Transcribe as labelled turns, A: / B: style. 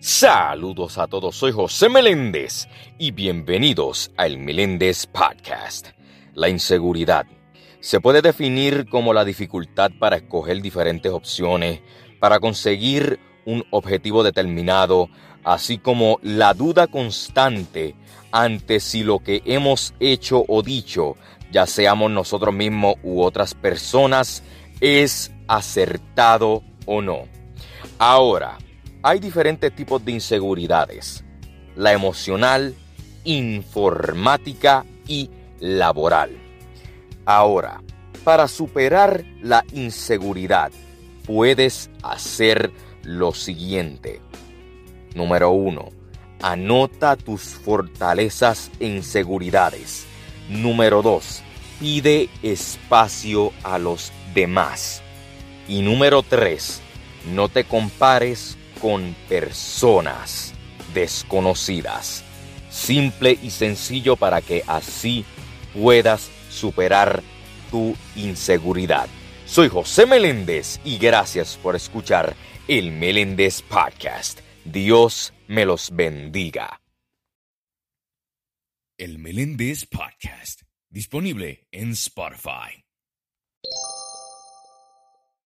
A: Saludos a todos, soy José Meléndez y bienvenidos al Meléndez Podcast. La inseguridad se puede definir como la dificultad para escoger diferentes opciones, para conseguir un objetivo determinado, así como la duda constante ante si lo que hemos hecho o dicho, ya seamos nosotros mismos u otras personas, es acertado o no. Ahora, hay diferentes tipos de inseguridades. La emocional, informática y laboral. Ahora, para superar la inseguridad, puedes hacer lo siguiente. Número 1. Anota tus fortalezas e inseguridades. Número 2. Pide espacio a los demás. Y número 3. No te compares con personas desconocidas. Simple y sencillo para que así puedas superar tu inseguridad. Soy José Meléndez y gracias por escuchar el Meléndez Podcast. Dios me los bendiga.
B: El Meléndez Podcast, disponible en Spotify.